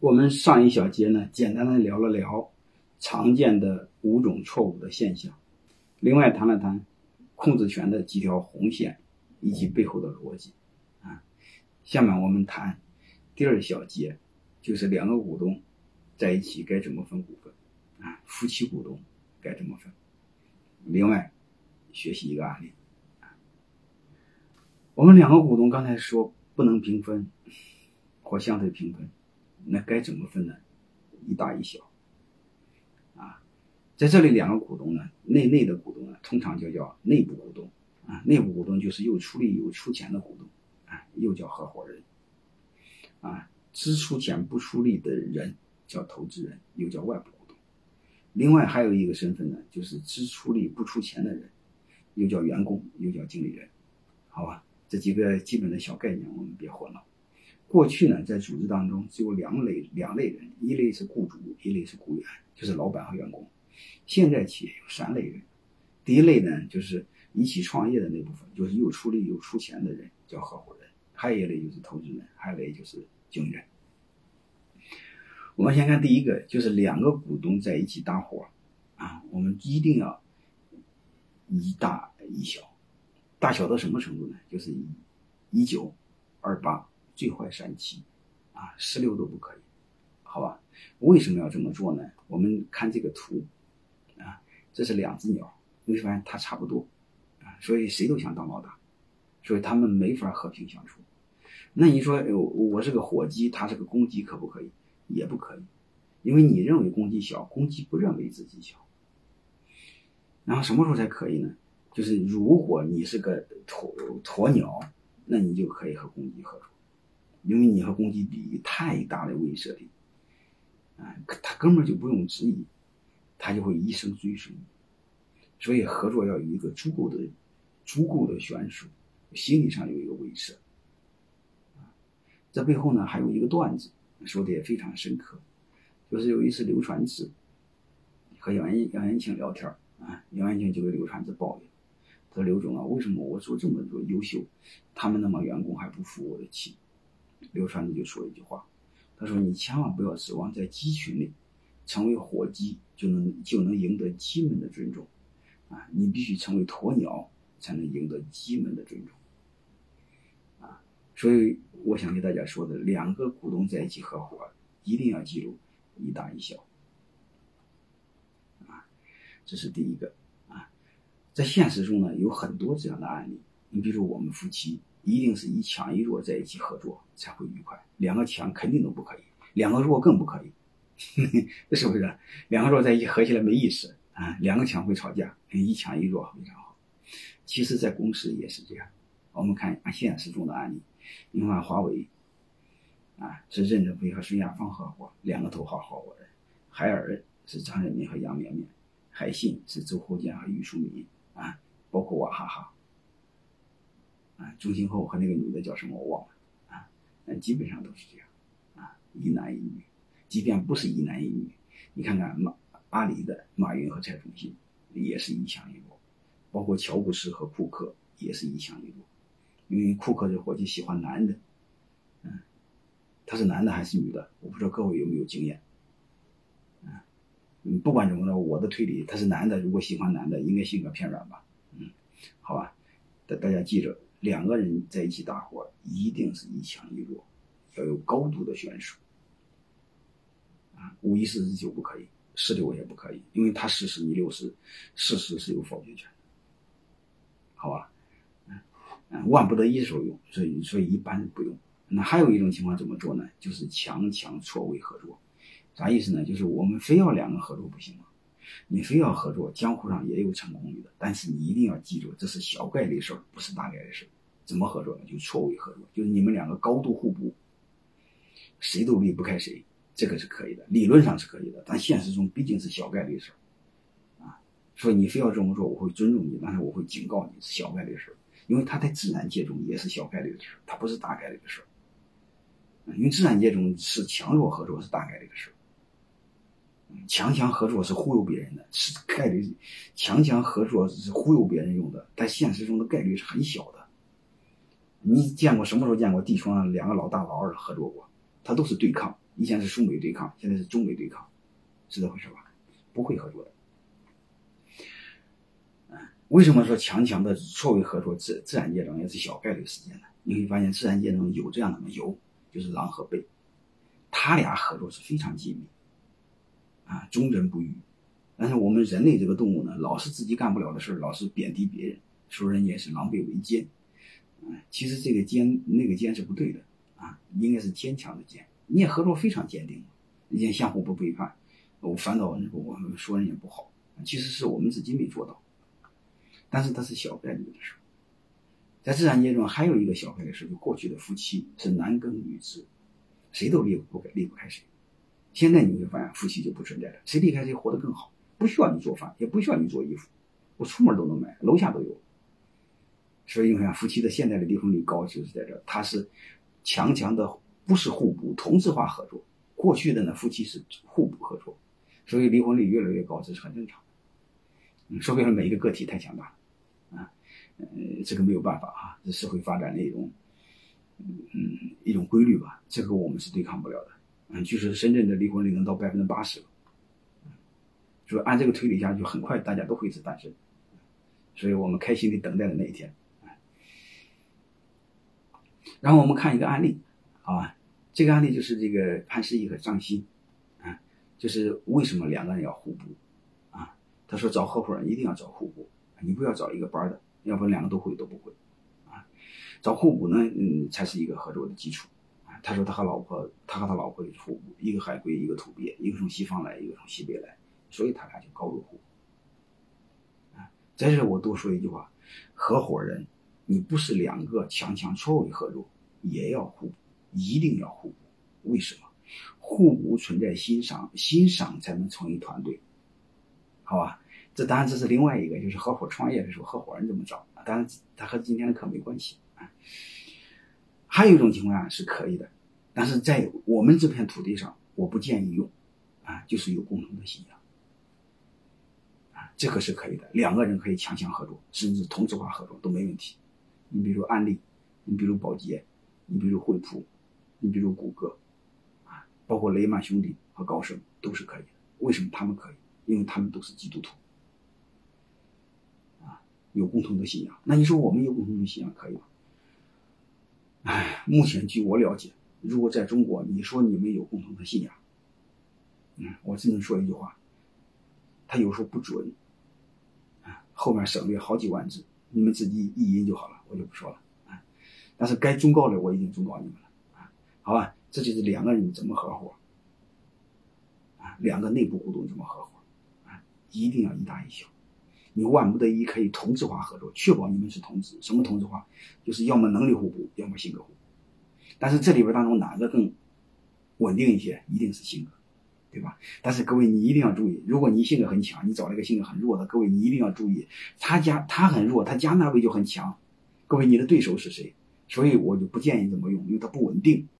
我们上一小节呢，简单的聊了聊常见的五种错误的现象，另外谈了谈控制权的几条红线以及背后的逻辑啊。下面我们谈第二小节，就是两个股东在一起该怎么分股份啊？夫妻股东该怎么分？另外学习一个案例啊，我们两个股东刚才说不能平分或相对平分。那该怎么分呢？一大一小，啊，在这里两个股东呢，内内的股东呢，通常就叫内部股东啊，内部股东就是又出力又出钱的股东啊，又叫合伙人啊，只出钱不出力的人叫投资人，又叫外部股东。另外还有一个身份呢，就是只出力不出钱的人，又叫员工，又叫经理人，好吧？这几个基本的小概念，我们别混了。过去呢，在组织当中只有两类两类人，一类是雇主，一类是雇员，就是老板和员工。现在企业有三类人，第一类呢就是一起创业的那部分，就是又出力又出钱的人，叫合伙人；还有一类就是投资人，还有一类就是经理人。我们先看第一个，就是两个股东在一起搭伙啊，我们一定要一大一小，大小到什么程度呢？就是一一九二八。最坏三七，啊，十六都不可以，好吧？为什么要这么做呢？我们看这个图，啊，这是两只鸟，你会发现它差不多，啊，所以谁都想当老大，所以他们没法和平相处。那你说，我是个火鸡，它是个公鸡，可不可以？也不可以，因为你认为公鸡小，公鸡不认为自己小。然后什么时候才可以呢？就是如果你是个鸵鸵鸟，那你就可以和公鸡合作。因为你和公鸡比太大的威慑力，啊，他根本就不用质疑，他就会一生追随你。所以合作要有一个足够的、足够的悬殊，心理上有一个威慑。啊，这背后呢还有一个段子，说的也非常深刻，就是有一次刘传志和杨元杨元庆聊天啊，杨元庆就给刘传志抱怨，说：“刘总啊，为什么我做这么多优秀，他们那么员工还不服我的气？”刘传志就说一句话，他说：“你千万不要指望在鸡群里成为火鸡就能就能赢得鸡们的尊重，啊，你必须成为鸵鸟才能赢得鸡们的尊重，啊，所以我想给大家说的，两个股东在一起合伙，一定要记住一大一小，啊，这是第一个，啊，在现实中呢有很多这样的案例，你比如我们夫妻。”一定是一强一弱在一起合作才会愉快，两个强肯定都不可以，两个弱更不可以，这 是不是？两个弱在一起合起来没意思啊，两个强会吵架，一强一弱非常好。其实，在公司也是这样。我们看现实中的案例，你看华为啊，是任正非和孙亚芳合伙，两个头号合伙人；海尔是张仁民和杨绵绵；海信是周厚健和俞淑敏啊，包括娃哈哈。啊，钟兴后和那个女的叫什么我忘了啊，嗯，基本上都是这样，啊，一男一女，即便不是一男一女，你看看马阿里的马云和蔡崇信也是一强一弱，包括乔布斯和库克也是一强一弱，因为库克这伙计喜欢男的，嗯，他是男的还是女的？我不知道各位有没有经验，嗯，不管怎么着，我的推理他是男的，如果喜欢男的，应该性格偏软吧，嗯，好吧，大大家记着。两个人在一起搭伙，一定是一强一弱，要有高度的悬殊。啊，五一四十九不可以，十六也不可以，因为他四十你六十，事实是有否决权。好吧，嗯嗯，万不得已的时候用，所以所以一般不用。那还有一种情况怎么做呢？就是强强错位合作，啥意思呢？就是我们非要两个合作不行吗？你非要合作，江湖上也有成功率的，但是你一定要记住，这是小概率事儿，不是大概率事儿。怎么合作呢？就错位合作，就是你们两个高度互补，谁都离不开谁，这个是可以的，理论上是可以的，但现实中毕竟是小概率事儿，啊，所以你非要这么做，我会尊重你，但是我会警告你是小概率事儿，因为它在自然界中也是小概率的事儿，它不是大概率的事儿，因为自然界中是强弱合作是大概率的事儿。强强合作是忽悠别人的，是概率。强强合作是忽悠别人用的，但现实中的概率是很小的。你见过什么时候见过地球上两个老大老二合作过？他都是对抗，以前是苏美对抗，现在是中美对抗，是这回事吧？不会合作的。为什么说强强的错位合作自自然界中也是小概率事件呢？你会发现自然界中有这样的吗有，就是狼和狈，他俩合作是非常紧密，啊，忠贞不渝。但是我们人类这个动物呢，老是自己干不了的事老是贬低别人，说人也是狼狈为奸。其实这个坚那个坚是不对的啊，应该是坚强的坚。你也合作非常坚定，也相互不背叛。我反倒我们说人也不好，其实是我们自己没做到。但是它是小概率的事在自然界中还有一个小概率事，就过去的夫妻是男耕女织，谁都离不开离不开谁。现在你会发现夫妻就不存在了，谁离开谁活得更好，不需要你做饭，也不需要你做衣服，我出门都能买，楼下都有。所以你看夫妻的现在的离婚率高，就是在这，它是强强的不是互补，同质化合作。过去的呢夫妻是互补合作，所以离婚率越来越高，这是很正常的。说明了每一个个体太强大了。呃，这个没有办法啊，这社会发展的一种，嗯，一种规律吧。这个我们是对抗不了的。嗯，据说深圳的离婚率能到百分之八十了。就按这个推理下去，很快大家都会是单身。所以我们开心的等待着那一天。然后我们看一个案例，啊，这个案例就是这个潘石屹和张欣，啊，就是为什么两个人要互补，啊，他说找合伙人一定要找互补，你不要找一个班的。要不然两个都会都不会，啊，找互补呢，嗯，才是一个合作的基础，啊，他说他和老婆，他和他老婆也是互补，一个海归，一个土鳖，一个从西方来，一个从西北来，所以他俩就高度互补，啊，在这我多说一句话，合伙人，你不是两个强强错位合作，也要互补，一定要互补，为什么？互补存在欣赏，欣赏才能成为团队，好吧？这当然这是另外一个，就是合伙创业的时候，合伙人怎么找？当然，他和今天的课没关系啊。还有一种情况下是可以的，但是在我们这片土地上，我不建议用啊，就是有共同的信仰啊，这个是可以的，两个人可以强强合作，甚至同质化合作都没问题。你比如安利，你比如宝洁，你比如惠普，你比如谷歌啊，包括雷曼兄弟和高盛都是可以的。为什么他们可以？因为他们都是基督徒。啊有共同的信仰，那你说我们有共同的信仰可以吗？哎，目前据我了解，如果在中国，你说你们有共同的信仰，嗯，我只能说一句话，他有时候不准，啊，后面省略好几万字，你们自己意淫就好了，我就不说了，啊，但是该忠告的我已经忠告你们了，啊，好吧，这就是两个人怎么合伙，啊，两个内部股东怎么合伙，啊，一定要一大一小。你万不得已可以同质化合作，确保你们是同质。什么同质化？就是要么能力互补，要么性格互补。但是这里边当中哪个更稳定一些？一定是性格，对吧？但是各位你一定要注意，如果你性格很强，你找了一个性格很弱的，各位你一定要注意，他家他很弱，他家那位就很强。各位你的对手是谁？所以我就不建议这么用，因为它不稳定。